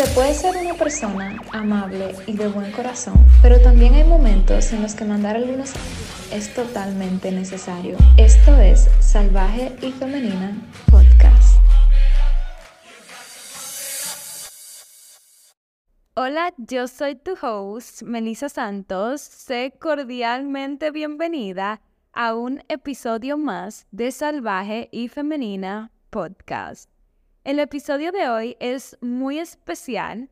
Se puede ser una persona amable y de buen corazón, pero también hay momentos en los que mandar algunos es totalmente necesario. Esto es Salvaje y Femenina Podcast. Hola, yo soy tu host, Melissa Santos. Sé cordialmente bienvenida a un episodio más de Salvaje y Femenina Podcast. El episodio de hoy es muy especial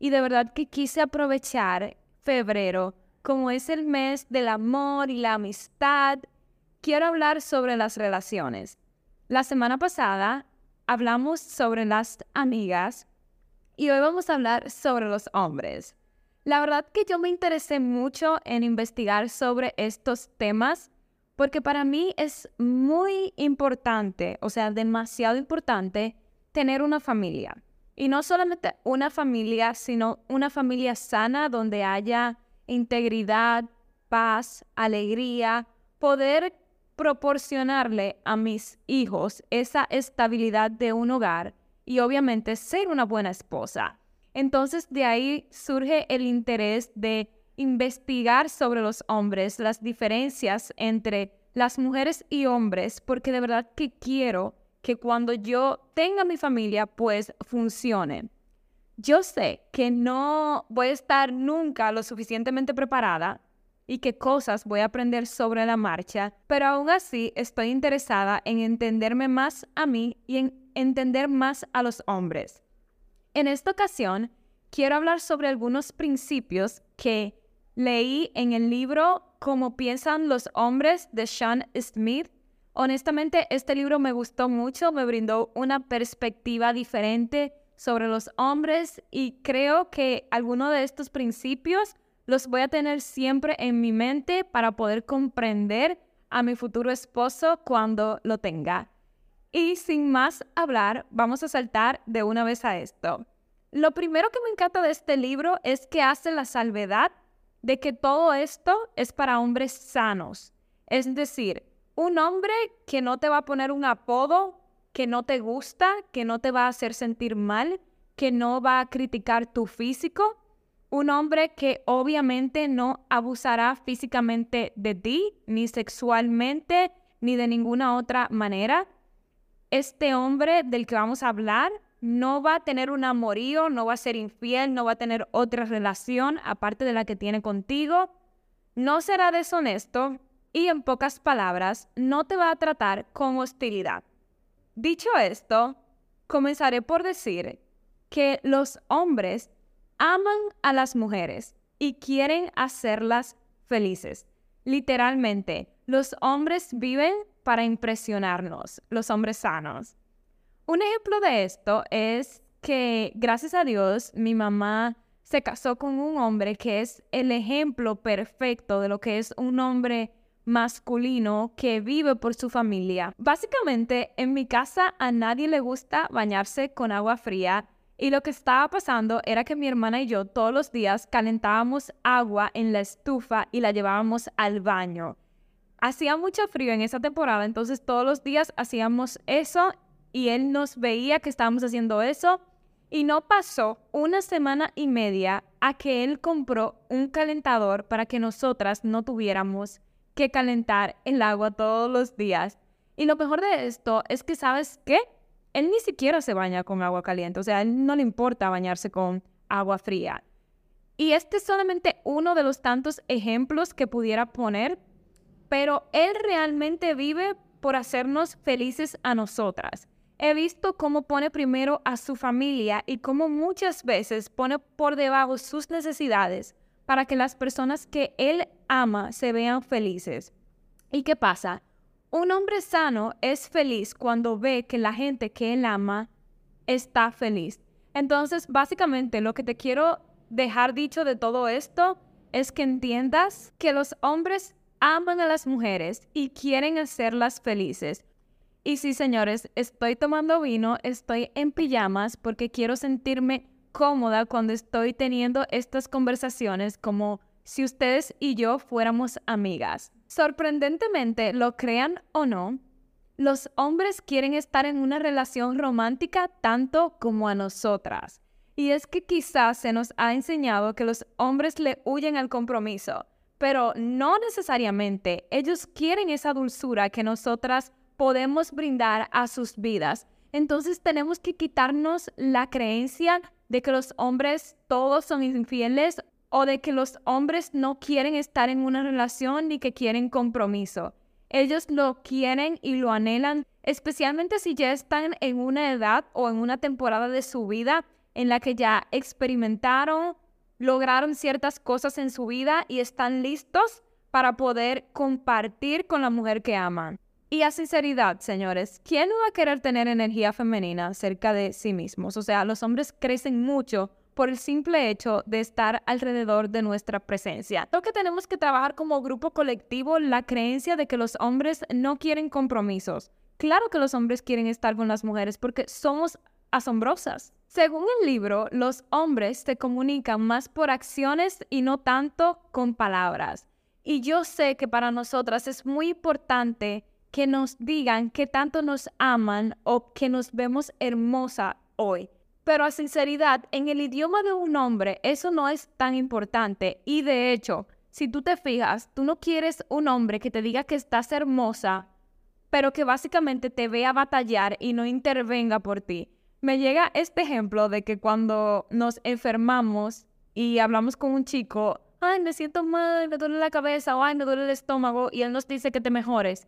y de verdad que quise aprovechar febrero, como es el mes del amor y la amistad. Quiero hablar sobre las relaciones. La semana pasada hablamos sobre las amigas y hoy vamos a hablar sobre los hombres. La verdad que yo me interesé mucho en investigar sobre estos temas porque para mí es muy importante, o sea, demasiado importante, tener una familia. Y no solamente una familia, sino una familia sana donde haya integridad, paz, alegría, poder proporcionarle a mis hijos esa estabilidad de un hogar y obviamente ser una buena esposa. Entonces de ahí surge el interés de investigar sobre los hombres, las diferencias entre las mujeres y hombres, porque de verdad que quiero que cuando yo tenga mi familia, pues funcione. Yo sé que no voy a estar nunca lo suficientemente preparada y qué cosas voy a aprender sobre la marcha, pero aún así estoy interesada en entenderme más a mí y en entender más a los hombres. En esta ocasión, quiero hablar sobre algunos principios que leí en el libro Cómo piensan los hombres de Sean Smith Honestamente, este libro me gustó mucho, me brindó una perspectiva diferente sobre los hombres y creo que algunos de estos principios los voy a tener siempre en mi mente para poder comprender a mi futuro esposo cuando lo tenga. Y sin más hablar, vamos a saltar de una vez a esto. Lo primero que me encanta de este libro es que hace la salvedad de que todo esto es para hombres sanos. Es decir, un hombre que no te va a poner un apodo que no te gusta, que no te va a hacer sentir mal, que no va a criticar tu físico. Un hombre que obviamente no abusará físicamente de ti, ni sexualmente, ni de ninguna otra manera. Este hombre del que vamos a hablar no va a tener un amorío, no va a ser infiel, no va a tener otra relación aparte de la que tiene contigo. No será deshonesto, y en pocas palabras, no te va a tratar con hostilidad. Dicho esto, comenzaré por decir que los hombres aman a las mujeres y quieren hacerlas felices. Literalmente, los hombres viven para impresionarnos, los hombres sanos. Un ejemplo de esto es que, gracias a Dios, mi mamá se casó con un hombre que es el ejemplo perfecto de lo que es un hombre masculino que vive por su familia. Básicamente, en mi casa a nadie le gusta bañarse con agua fría y lo que estaba pasando era que mi hermana y yo todos los días calentábamos agua en la estufa y la llevábamos al baño. Hacía mucho frío en esa temporada, entonces todos los días hacíamos eso y él nos veía que estábamos haciendo eso y no pasó una semana y media a que él compró un calentador para que nosotras no tuviéramos que calentar el agua todos los días. Y lo mejor de esto es que, ¿sabes qué? Él ni siquiera se baña con agua caliente, o sea, a él no le importa bañarse con agua fría. Y este es solamente uno de los tantos ejemplos que pudiera poner, pero él realmente vive por hacernos felices a nosotras. He visto cómo pone primero a su familia y cómo muchas veces pone por debajo sus necesidades para que las personas que él ama se vean felices. ¿Y qué pasa? Un hombre sano es feliz cuando ve que la gente que él ama está feliz. Entonces, básicamente lo que te quiero dejar dicho de todo esto es que entiendas que los hombres aman a las mujeres y quieren hacerlas felices. Y sí, señores, estoy tomando vino, estoy en pijamas porque quiero sentirme cómoda cuando estoy teniendo estas conversaciones como si ustedes y yo fuéramos amigas. Sorprendentemente, lo crean o no, los hombres quieren estar en una relación romántica tanto como a nosotras. Y es que quizás se nos ha enseñado que los hombres le huyen al compromiso, pero no necesariamente. Ellos quieren esa dulzura que nosotras podemos brindar a sus vidas. Entonces tenemos que quitarnos la creencia de que los hombres todos son infieles o de que los hombres no quieren estar en una relación ni que quieren compromiso. Ellos lo quieren y lo anhelan, especialmente si ya están en una edad o en una temporada de su vida en la que ya experimentaron, lograron ciertas cosas en su vida y están listos para poder compartir con la mujer que aman. Y a sinceridad, señores, ¿quién no va a querer tener energía femenina cerca de sí mismos? O sea, los hombres crecen mucho por el simple hecho de estar alrededor de nuestra presencia. Creo que tenemos que trabajar como grupo colectivo la creencia de que los hombres no quieren compromisos. Claro que los hombres quieren estar con las mujeres porque somos asombrosas. Según el libro, los hombres se comunican más por acciones y no tanto con palabras. Y yo sé que para nosotras es muy importante que nos digan que tanto nos aman o que nos vemos hermosa hoy. Pero a sinceridad, en el idioma de un hombre eso no es tan importante. Y de hecho, si tú te fijas, tú no quieres un hombre que te diga que estás hermosa, pero que básicamente te vea batallar y no intervenga por ti. Me llega este ejemplo de que cuando nos enfermamos y hablamos con un chico, ay, me siento mal, me duele la cabeza, o ay, me duele el estómago, y él nos dice que te mejores.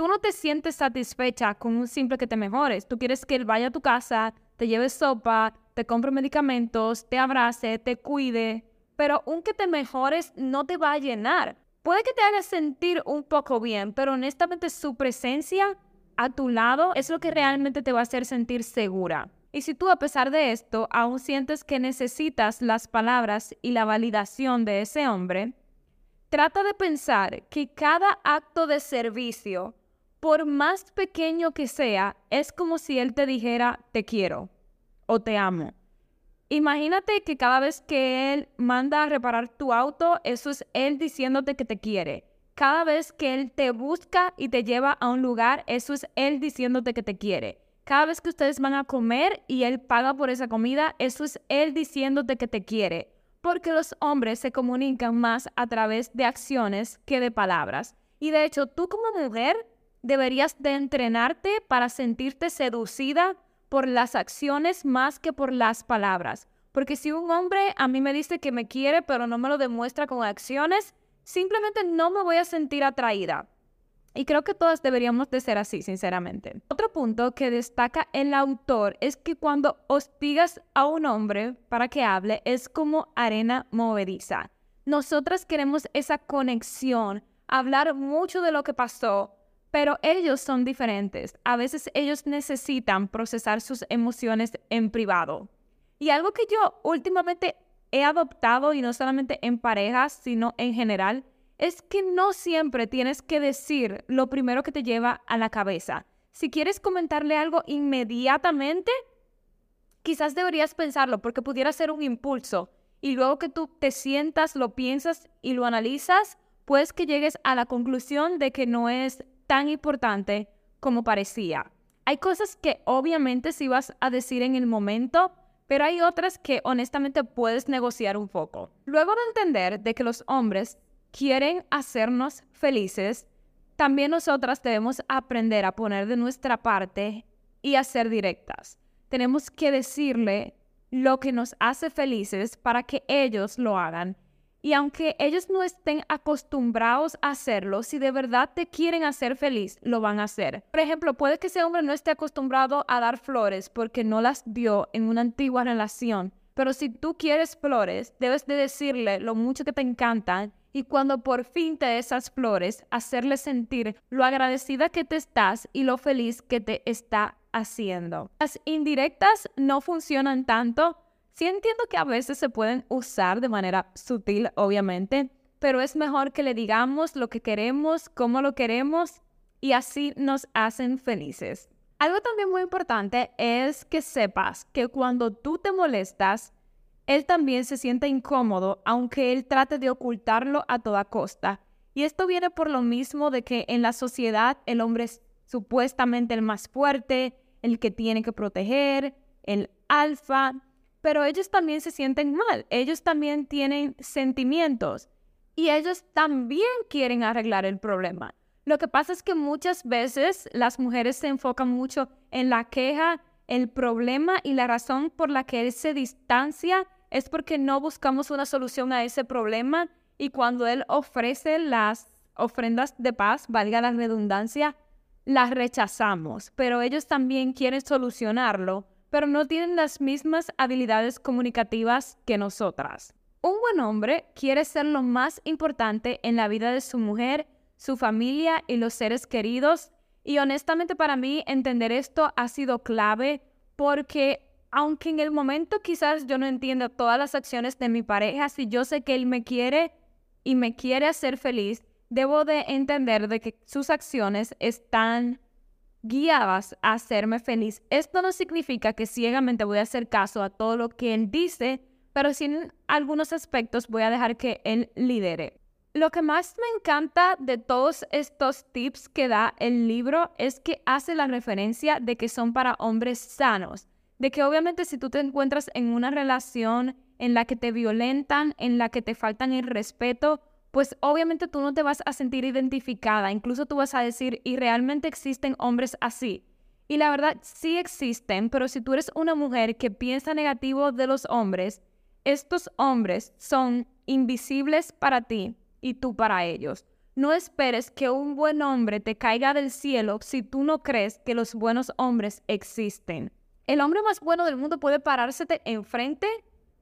Tú no te sientes satisfecha con un simple que te mejores. Tú quieres que él vaya a tu casa, te lleve sopa, te compre medicamentos, te abrace, te cuide, pero un que te mejores no te va a llenar. Puede que te haga sentir un poco bien, pero honestamente su presencia a tu lado es lo que realmente te va a hacer sentir segura. Y si tú a pesar de esto aún sientes que necesitas las palabras y la validación de ese hombre, trata de pensar que cada acto de servicio por más pequeño que sea, es como si él te dijera te quiero o te amo. Imagínate que cada vez que él manda a reparar tu auto, eso es él diciéndote que te quiere. Cada vez que él te busca y te lleva a un lugar, eso es él diciéndote que te quiere. Cada vez que ustedes van a comer y él paga por esa comida, eso es él diciéndote que te quiere. Porque los hombres se comunican más a través de acciones que de palabras. Y de hecho, tú como mujer deberías de entrenarte para sentirte seducida por las acciones más que por las palabras. Porque si un hombre a mí me dice que me quiere pero no me lo demuestra con acciones, simplemente no me voy a sentir atraída. Y creo que todas deberíamos de ser así, sinceramente. Otro punto que destaca el autor es que cuando hostigas a un hombre para que hable es como arena movediza. Nosotras queremos esa conexión, hablar mucho de lo que pasó, pero ellos son diferentes. A veces ellos necesitan procesar sus emociones en privado. Y algo que yo últimamente he adoptado, y no solamente en parejas, sino en general, es que no siempre tienes que decir lo primero que te lleva a la cabeza. Si quieres comentarle algo inmediatamente, quizás deberías pensarlo porque pudiera ser un impulso. Y luego que tú te sientas, lo piensas y lo analizas, pues que llegues a la conclusión de que no es tan importante como parecía. Hay cosas que obviamente sí vas a decir en el momento, pero hay otras que honestamente puedes negociar un poco. Luego de entender de que los hombres quieren hacernos felices, también nosotras debemos aprender a poner de nuestra parte y a ser directas. Tenemos que decirle lo que nos hace felices para que ellos lo hagan y aunque ellos no estén acostumbrados a hacerlo, si de verdad te quieren hacer feliz, lo van a hacer. Por ejemplo, puede que ese hombre no esté acostumbrado a dar flores porque no las dio en una antigua relación. Pero si tú quieres flores, debes de decirle lo mucho que te encantan y cuando por fin te des esas flores, hacerle sentir lo agradecida que te estás y lo feliz que te está haciendo. Las indirectas no funcionan tanto Sí entiendo que a veces se pueden usar de manera sutil, obviamente, pero es mejor que le digamos lo que queremos, cómo lo queremos y así nos hacen felices. Algo también muy importante es que sepas que cuando tú te molestas, él también se siente incómodo, aunque él trate de ocultarlo a toda costa. Y esto viene por lo mismo de que en la sociedad el hombre es supuestamente el más fuerte, el que tiene que proteger, el alfa, pero ellos también se sienten mal, ellos también tienen sentimientos y ellos también quieren arreglar el problema. Lo que pasa es que muchas veces las mujeres se enfocan mucho en la queja, el problema y la razón por la que él se distancia es porque no buscamos una solución a ese problema y cuando él ofrece las ofrendas de paz, valga la redundancia, las rechazamos, pero ellos también quieren solucionarlo, pero no tienen las mismas habilidades comunicativas que nosotras. Un buen hombre quiere ser lo más importante en la vida de su mujer, su familia y los seres queridos, y honestamente para mí entender esto ha sido clave porque aunque en el momento quizás yo no entienda todas las acciones de mi pareja, si yo sé que él me quiere y me quiere hacer feliz, debo de entender de que sus acciones están guiadas a hacerme feliz. Esto no significa que ciegamente voy a hacer caso a todo lo que él dice, pero sí en algunos aspectos voy a dejar que él lidere. Lo que más me encanta de todos estos tips que da el libro es que hace la referencia de que son para hombres sanos, de que obviamente si tú te encuentras en una relación en la que te violentan, en la que te faltan el respeto, pues obviamente tú no te vas a sentir identificada, incluso tú vas a decir, y realmente existen hombres así. Y la verdad, sí existen, pero si tú eres una mujer que piensa negativo de los hombres, estos hombres son invisibles para ti y tú para ellos. No esperes que un buen hombre te caiga del cielo si tú no crees que los buenos hombres existen. El hombre más bueno del mundo puede parársete enfrente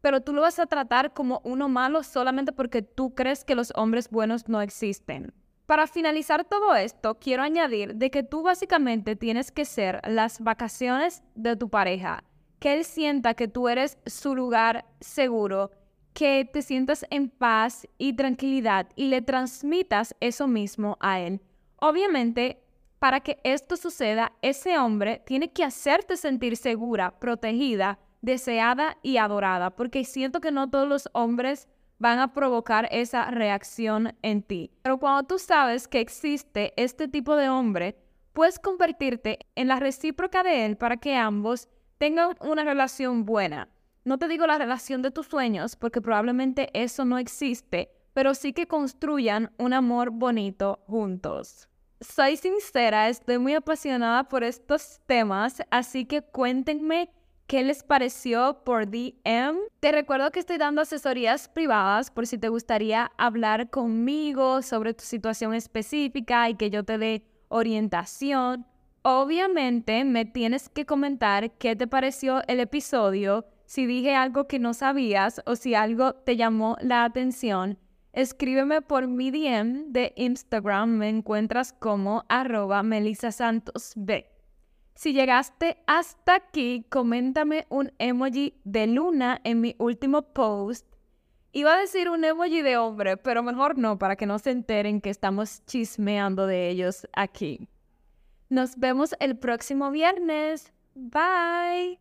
pero tú lo vas a tratar como uno malo solamente porque tú crees que los hombres buenos no existen. Para finalizar todo esto, quiero añadir de que tú básicamente tienes que ser las vacaciones de tu pareja, que él sienta que tú eres su lugar seguro, que te sientas en paz y tranquilidad y le transmitas eso mismo a él. Obviamente, para que esto suceda, ese hombre tiene que hacerte sentir segura, protegida, deseada y adorada, porque siento que no todos los hombres van a provocar esa reacción en ti. Pero cuando tú sabes que existe este tipo de hombre, puedes convertirte en la recíproca de él para que ambos tengan una relación buena. No te digo la relación de tus sueños, porque probablemente eso no existe, pero sí que construyan un amor bonito juntos. Soy sincera, estoy muy apasionada por estos temas, así que cuéntenme qué les pareció por DM. Te recuerdo que estoy dando asesorías privadas por si te gustaría hablar conmigo sobre tu situación específica y que yo te dé orientación. Obviamente me tienes que comentar qué te pareció el episodio, si dije algo que no sabías o si algo te llamó la atención. Escríbeme por mi DM de Instagram, me encuentras como arroba. Si llegaste hasta aquí, coméntame un emoji de luna en mi último post. Iba a decir un emoji de hombre, pero mejor no, para que no se enteren que estamos chismeando de ellos aquí. Nos vemos el próximo viernes. Bye.